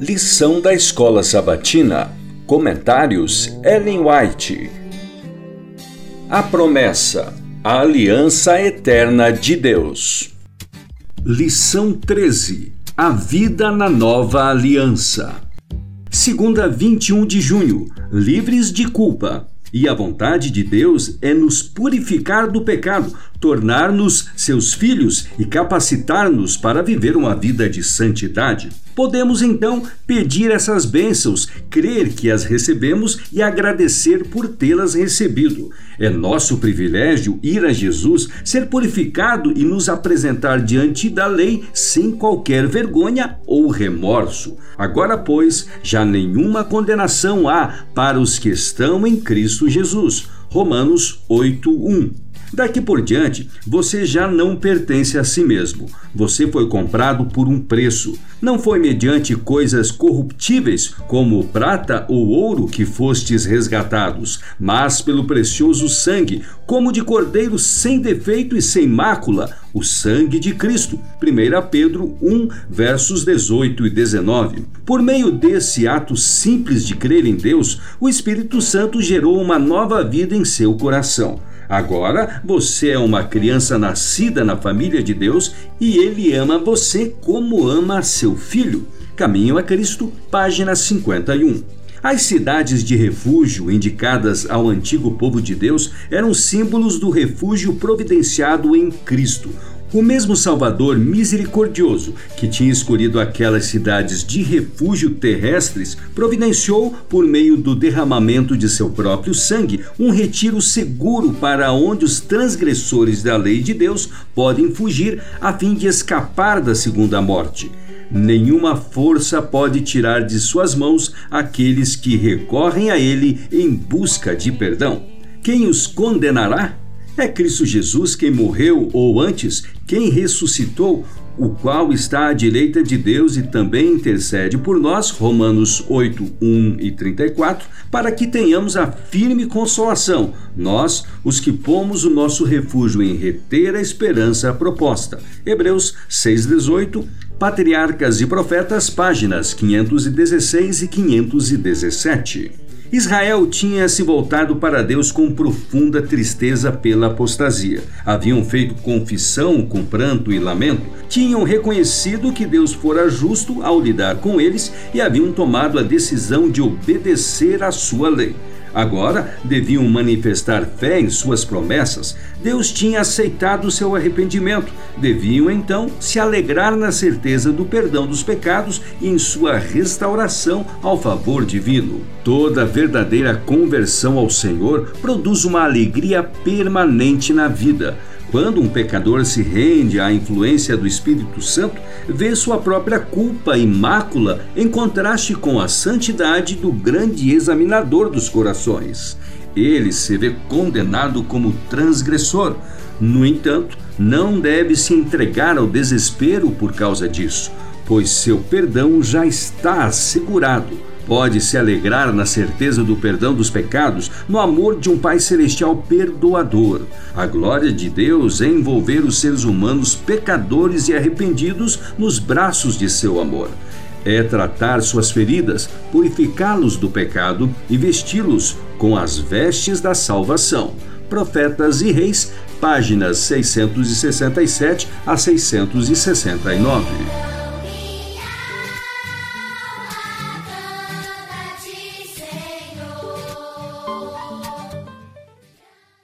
Lição da Escola Sabatina. Comentários Ellen White. A promessa. A aliança eterna de Deus. Lição 13. A vida na nova aliança. Segunda 21 de junho. Livres de culpa. E a vontade de Deus é nos purificar do pecado, tornar-nos seus filhos e capacitar-nos para viver uma vida de santidade. Podemos então pedir essas bênçãos, crer que as recebemos e agradecer por tê-las recebido. É nosso privilégio ir a Jesus, ser purificado e nos apresentar diante da lei sem qualquer vergonha ou remorso. Agora, pois, já nenhuma condenação há para os que estão em Cristo Jesus. Romanos 8:1 Daqui por diante, você já não pertence a si mesmo. Você foi comprado por um preço. Não foi mediante coisas corruptíveis, como prata ou ouro, que fostes resgatados, mas pelo precioso sangue, como de cordeiro sem defeito e sem mácula, o sangue de Cristo. 1 Pedro 1, versos 18 e 19. Por meio desse ato simples de crer em Deus, o Espírito Santo gerou uma nova vida em seu coração. Agora você é uma criança nascida na família de Deus e ele ama você como ama seu filho. Caminho a Cristo, página 51. As cidades de refúgio indicadas ao antigo povo de Deus eram símbolos do refúgio providenciado em Cristo, o mesmo Salvador misericordioso que tinha escolhido aquelas cidades de refúgio terrestres providenciou, por meio do derramamento de seu próprio sangue, um retiro seguro para onde os transgressores da lei de Deus podem fugir a fim de escapar da segunda morte. Nenhuma força pode tirar de suas mãos aqueles que recorrem a Ele em busca de perdão. Quem os condenará? É Cristo Jesus quem morreu, ou antes, quem ressuscitou, o qual está à direita de Deus e também intercede por nós, Romanos 8, 1 e 34, para que tenhamos a firme consolação, nós, os que pomos o nosso refúgio em reter a esperança proposta. Hebreus 6, 18, Patriarcas e Profetas, páginas 516 e 517. Israel tinha se voltado para Deus com profunda tristeza pela apostasia. Haviam feito confissão com pranto e lamento, tinham reconhecido que Deus fora justo ao lidar com eles e haviam tomado a decisão de obedecer à sua lei. Agora deviam manifestar fé em suas promessas. Deus tinha aceitado seu arrependimento. Deviam então se alegrar na certeza do perdão dos pecados e em sua restauração ao favor divino. Toda verdadeira conversão ao Senhor produz uma alegria permanente na vida. Quando um pecador se rende à influência do Espírito Santo, vê sua própria culpa e mácula em contraste com a santidade do grande examinador dos corações. Ele se vê condenado como transgressor. No entanto, não deve se entregar ao desespero por causa disso, pois seu perdão já está assegurado pode se alegrar na certeza do perdão dos pecados, no amor de um Pai Celestial perdoador. A glória de Deus é envolver os seres humanos pecadores e arrependidos nos braços de seu amor. É tratar suas feridas, purificá-los do pecado e vesti-los com as vestes da salvação. Profetas e Reis, páginas 667 a 669.